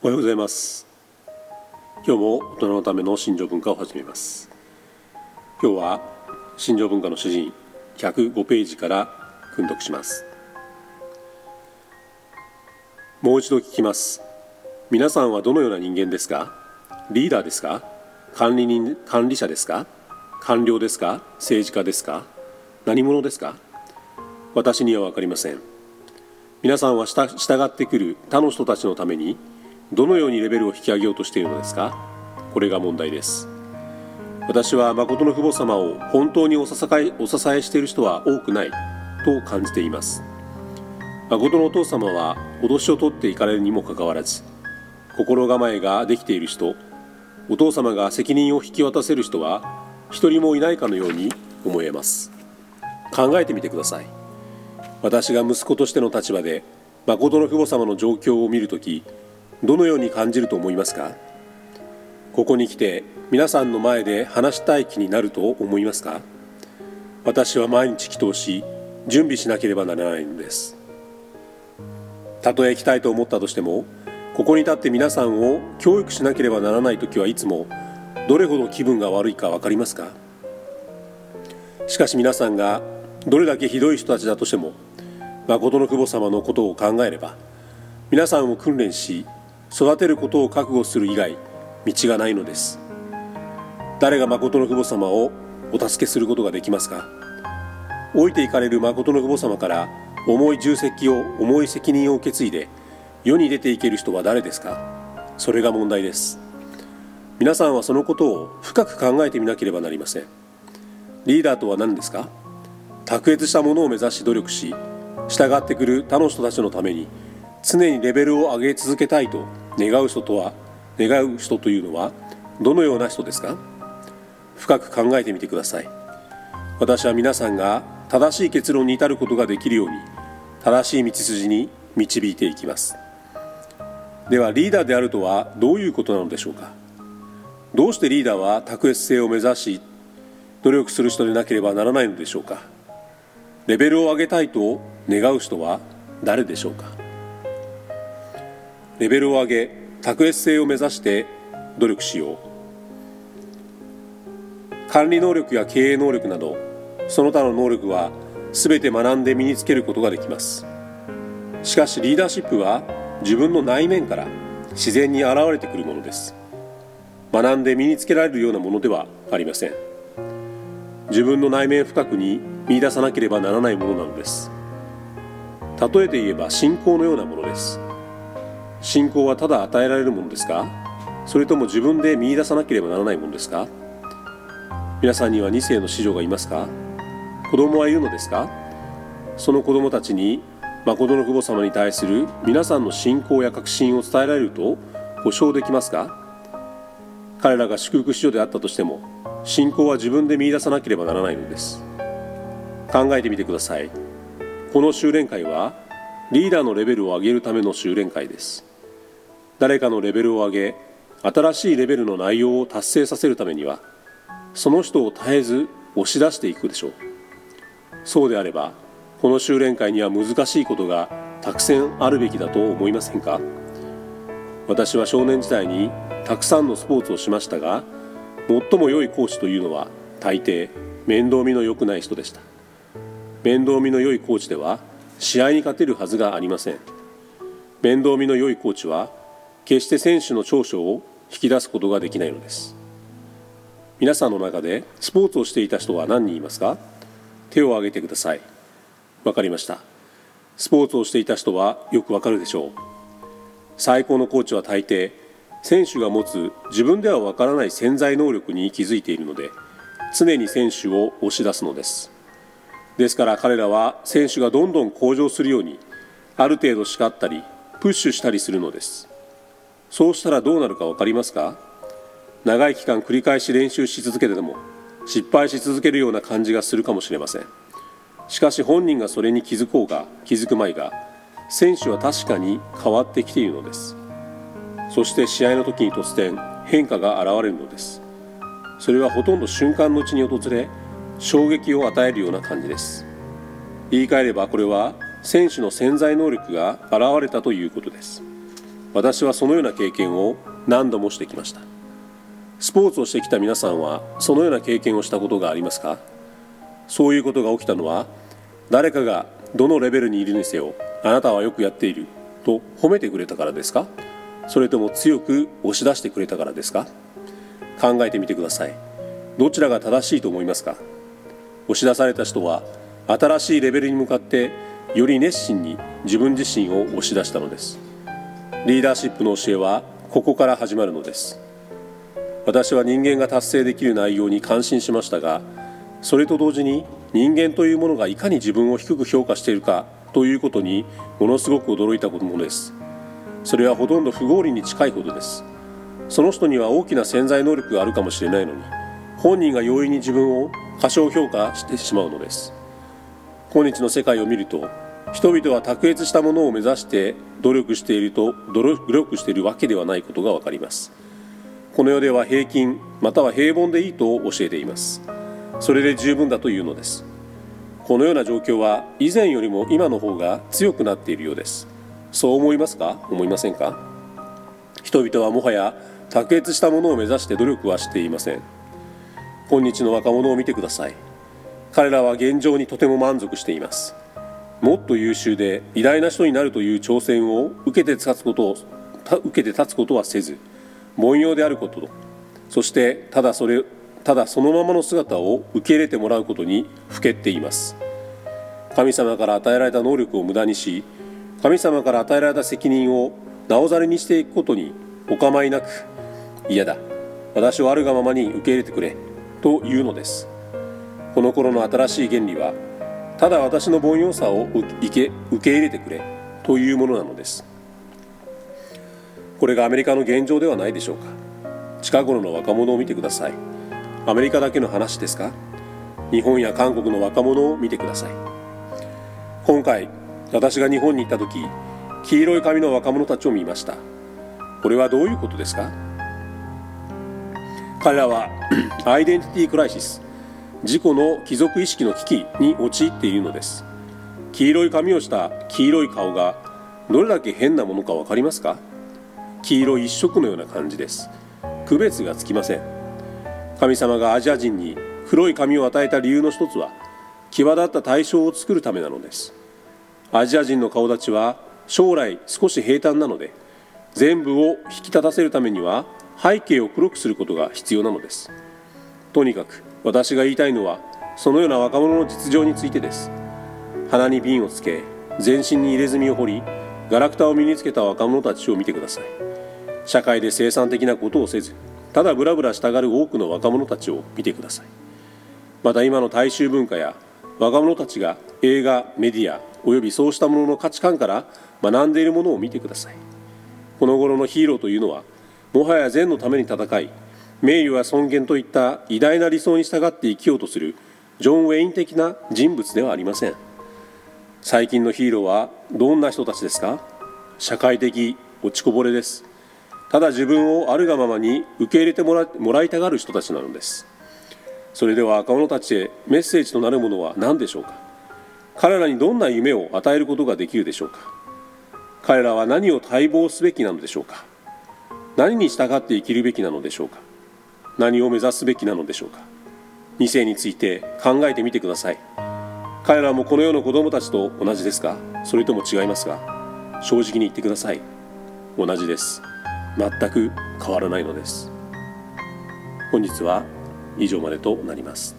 おはようございます。今日も大人のための心情文化を始めます。今日は心情文化の主人105ページから訓読します。もう一度聞きます。皆さんはどのような人間ですか？リーダーですか？管理人管理者ですか？官僚ですか？政治家ですか？何者ですか？私には分かりません。皆さんは従ってくる他の人たちのためにどのようにレベルを引き上げようとしているのですか？これが問題です。私は誠の父母様を本当にお支えお支えしている人は多くないと感じています。誠のお父様は脅しを取っていかれるにもかかわらず心構えができている人お父様が責任を引き渡せる人は一人もいないかのように思えます。考えてみてください。私が息子としての立場で誠の父母様の状況を見るときどのように感じると思いますか？ここに来て皆さんの前で話したい気になると思いますか？私は毎日祈祷し準備しなければならないのです。たとえ行きたいと思ったとしてもここに立って皆さんを教育しなければならない時はいつもどれほど気分が悪いか分かりますか？しかし皆さんがどれだけひどい人たちだとしても誠の久保様のことを考えれば皆さんを訓練し育てることを覚悟する以外道がないのです。誰が誠の父母様をお助けすることができますか？老いていかれる誠の父母様から重い重責を重い責任を受け継いで世に出ていける人は誰ですか？それが問題です。皆さんはそのことを深く考えてみなければなりません。リーダーとは何ですか？卓越したものを目指し努力し従ってくる他の人たちのために常にレベルを上げ続けたいと願う人とは願う人というのはどのような人ですか？深く考えてみてください。私は皆さんが正しい結論に至ることができるように正しい道筋に導いていきます。ではリーダーであるとはどういうことなのでしょうか？どうしてリーダーは卓越性を目指し努力する人でなければならないのでしょうか？レベルを上げたいと願う人は誰でしょうか？レベルを上げ卓越性を目指して努力しよう。管理能力や経営能力などその他の能力は全て学んで身につけることができます。しかしリーダーシップは自分の内面から自然に現れてくるものです。学んで身につけられるようなものではありません。自分の内面深くに見出さなければならないものなのです。例えて言えば信仰のようなものです。信仰はただ与えられるものですか？それとも自分で見出さなければならないものですか？皆さんには2世の子女がいますか？子供はいるのですか？その子供たちに誠の父母様に対する皆さんの信仰や確信を伝えられると保証できますか？彼らが祝福子女であったとしても信仰は自分で見出さなければならないのです。考えてみてください。この修練会はリーダーのレベルを上げるための修練会です。誰かのレベルを上げ新しいレベルの内容を達成させるためにはその人を絶えず押し出していくでしょう。そうであればこの修練会には難しいことがたくさんあるべきだと思いませんか？私は少年時代にたくさんのスポーツをしましたが最も良いコーチというのは大抵面倒見の良くない人でした。面倒見の良いコーチでは試合に勝てるはずがありません。面倒見の良いコーチは決して選手の長所を引き出すことができないのです。皆さんの中でスポーツをしていた人は何人いますか？手を挙げてください。わかりました。スポーツをしていた人はよくわかるでしょう。最高のコーチは大抵選手が持つ自分ではわからない潜在能力に気づいているので常に選手を押し出すのです。ですから彼らは選手がどんどん向上するようにある程度叱ったりプッシュしたりするのです。そうしたらどうなるか分かりますか？長い期間繰り返し練習し続けてでも失敗し続けるような感じがするかもしれません。しかし本人がそれに気づこうが気づくまいが選手は確かに変わってきているのです。そして試合の時に突然変化が現れるのです。それはほとんど瞬間のうちに訪れ衝撃を与えるような感じです。言い換えればこれは選手の潜在能力が現れたということです。私はそのような経験を何度もしてきました。スポーツをしてきた皆さんはそのような経験をしたことがありますか？そういうことが起きたのは誰かがどのレベルにいるにせよあなたはよくやっていると褒めてくれたからですか？それとも強く押し出してくれたからですか？考えてみてください。どちらが正しいと思いますか？押し出された人は新しいレベルに向かってより熱心に自分自身を押し出したのです。リーダーシップの教えはここから始まるのです。私は人間が達成できる内容に感心しましたがそれと同時に人間というものがいかに自分を低く評価しているかということにものすごく驚いたものです。それはほとんど不合理に近いほどです。その人には大きな潜在能力があるかもしれないのに本人が容易に自分を過小評価してしまうのです。今日の世界を見ると人々は卓越したものを目指して努力していると努力しているわけではないことが分かります。この世では平均または平凡でいいと教えています。それで十分だというのです。このような状況は以前よりも今の方が強くなっているようです。そう思いますか？思いませんか？人々はもはや卓越したものを目指して努力はしていません。今日の若者を見てください。彼らは現状にとても満足しています。もっと優秀で偉大な人になるという挑戦を受けて立つことを受けて立つことはせず凡庸であることとそしてただそれただそのままの姿を受け入れてもらうことにふけっています。神様から与えられた能力を無駄にし神様から与えられた責任をなおざりにしていくことにお構いなく嫌だ。私をあるがままに受け入れてくれというのです。この頃の新しい原理はただ私の凡庸さを受け受け入れてくれというものなのです。これがアメリカの現状ではないでしょうか。近頃の若者を見てください。アメリカだけの話ですか。日本や韓国の若者を見てください。今回私が日本に行った時黄色い髪の若者たちを見ました。これはどういうことですか。彼らはアイデンティティクライシス自己の貴族意識の危機に陥っているのです。黄色い髪をした黄色い顔がどれだけ変なものか分かりますか？黄色一色のような感じです。区別がつきません。神様がアジア人に黒い髪を与えた理由の一つは際立った対象を作るためなのです。アジア人の顔立ちは将来少し平坦なので全部を引き立たせるためには背景を黒くすることが必要なのです。とにかく私が言いたいのはそのような若者の実情についてです。鼻に瓶をつけ全身に入れ墨を彫りガラクタを身につけた若者たちを見てください。社会で生産的なことをせずただブラブラしたがる多くの若者たちを見てください。また今の大衆文化や若者たちが映画メディアおよびそうしたものの価値観から学んでいるものを見てください。この頃のヒーローというのはもはや善のために戦い名誉や尊厳といった偉大な理想に従って生きようとするジョン・ウェイン的な人物ではありません。最近のヒーローはどんな人たちですか？社会的落ちこぼれです。ただ自分をあるがままに受け入れてもらもらいたがる人たちなのです。それでは若者たちへメッセージとなるものは何でしょうか？彼らにどんな夢を与えることができるでしょうか？彼らは何を待望すべきなのでしょうか？何に従って生きるべきなのでしょうか？何を目指すべきなのでしょうか。2世について考えてみてください。彼らもこの世の子供たちと同じですか。それとも違いますか。正直に言ってください。同じです。全く変わらないのです。本日は以上までとなります。